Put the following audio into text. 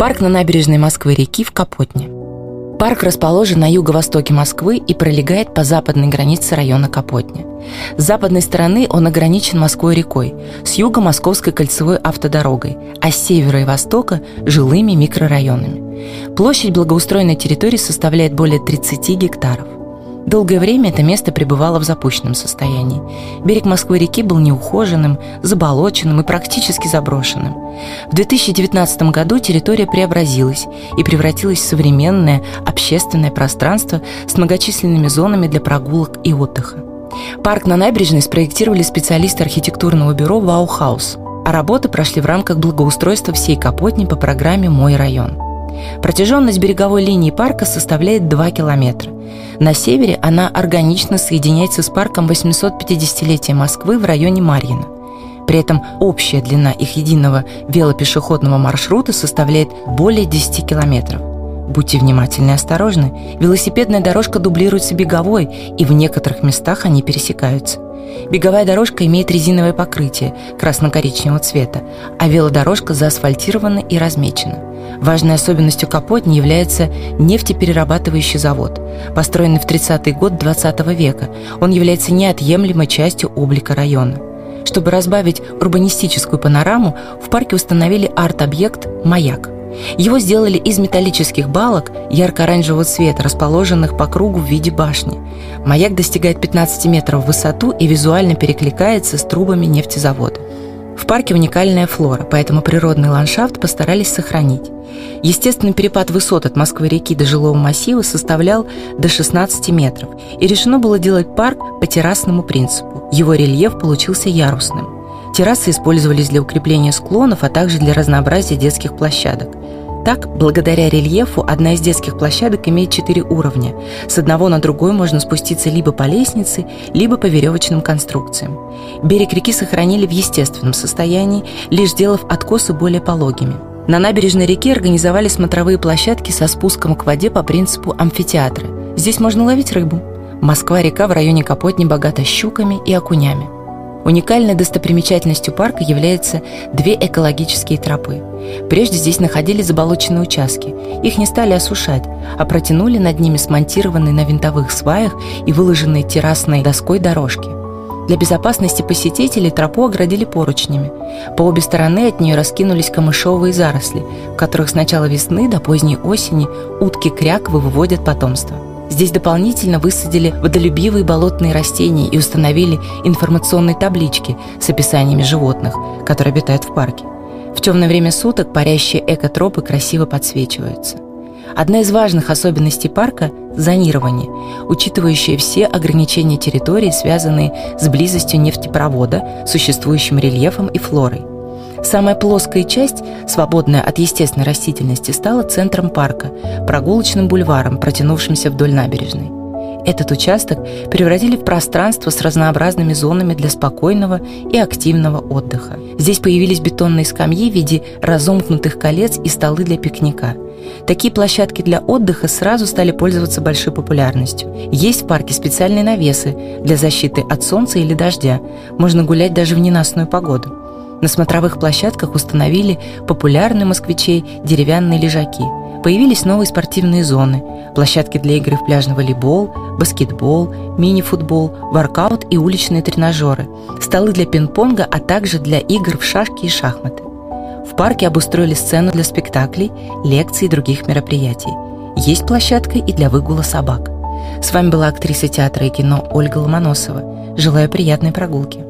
Парк на набережной Москвы-реки в Капотне. Парк расположен на юго-востоке Москвы и пролегает по западной границе района Капотня. С западной стороны он ограничен Москвой-рекой, с юга – Московской кольцевой автодорогой, а с севера и востока – жилыми микрорайонами. Площадь благоустроенной территории составляет более 30 гектаров. Долгое время это место пребывало в запущенном состоянии. Берег Москвы-реки был неухоженным, заболоченным и практически заброшенным. В 2019 году территория преобразилась и превратилась в современное общественное пространство с многочисленными зонами для прогулок и отдыха. Парк на набережной спроектировали специалисты архитектурного бюро «Ваухаус», а работы прошли в рамках благоустройства всей Капотни по программе «Мой район». Протяженность береговой линии парка составляет 2 километра. На севере она органично соединяется с парком 850-летия Москвы в районе Марьино. При этом общая длина их единого велопешеходного маршрута составляет более 10 километров. Будьте внимательны и осторожны. Велосипедная дорожка дублируется беговой, и в некоторых местах они пересекаются. Беговая дорожка имеет резиновое покрытие красно-коричневого цвета, а велодорожка заасфальтирована и размечена. Важной особенностью Капотни является нефтеперерабатывающий завод. Построенный в 30-й год 20 века, он является неотъемлемой частью облика района. Чтобы разбавить урбанистическую панораму, в парке установили арт-объект «Маяк». Его сделали из металлических балок ярко-оранжевого цвета, расположенных по кругу в виде башни. Маяк достигает 15 метров в высоту и визуально перекликается с трубами нефтезавода. В парке уникальная флора, поэтому природный ландшафт постарались сохранить. Естественный перепад высот от Москвы-реки до жилого массива составлял до 16 метров, и решено было делать парк по террасному принципу. Его рельеф получился ярусным. Террасы использовались для укрепления склонов, а также для разнообразия детских площадок. Так, благодаря рельефу, одна из детских площадок имеет четыре уровня. С одного на другой можно спуститься либо по лестнице, либо по веревочным конструкциям. Берег реки сохранили в естественном состоянии, лишь сделав откосы более пологими. На набережной реки организовали смотровые площадки со спуском к воде по принципу амфитеатра. Здесь можно ловить рыбу. Москва-река в районе Капотни богата щуками и окунями. Уникальной достопримечательностью парка являются две экологические тропы. Прежде здесь находились заболоченные участки. Их не стали осушать, а протянули над ними смонтированные на винтовых сваях и выложенные террасной доской дорожки. Для безопасности посетителей тропу оградили поручнями. По обе стороны от нее раскинулись камышовые заросли, в которых с начала весны до поздней осени утки-кряквы выводят потомство. Здесь дополнительно высадили водолюбивые болотные растения и установили информационные таблички с описаниями животных, которые обитают в парке. В темное время суток парящие экотропы красиво подсвечиваются. Одна из важных особенностей парка – зонирование, учитывающее все ограничения территории, связанные с близостью нефтепровода, существующим рельефом и флорой. Самая плоская часть, свободная от естественной растительности, стала центром парка, прогулочным бульваром, протянувшимся вдоль набережной. Этот участок превратили в пространство с разнообразными зонами для спокойного и активного отдыха. Здесь появились бетонные скамьи в виде разомкнутых колец и столы для пикника. Такие площадки для отдыха сразу стали пользоваться большой популярностью. Есть в парке специальные навесы для защиты от солнца или дождя. Можно гулять даже в ненастную погоду. На смотровых площадках установили популярные москвичей деревянные лежаки. Появились новые спортивные зоны, площадки для игры в пляжный волейбол, баскетбол, мини-футбол, воркаут и уличные тренажеры, столы для пинг-понга, а также для игр в шашки и шахматы. В парке обустроили сцену для спектаклей, лекций и других мероприятий. Есть площадка и для выгула собак. С вами была актриса театра и кино Ольга Ломоносова. Желаю приятной прогулки.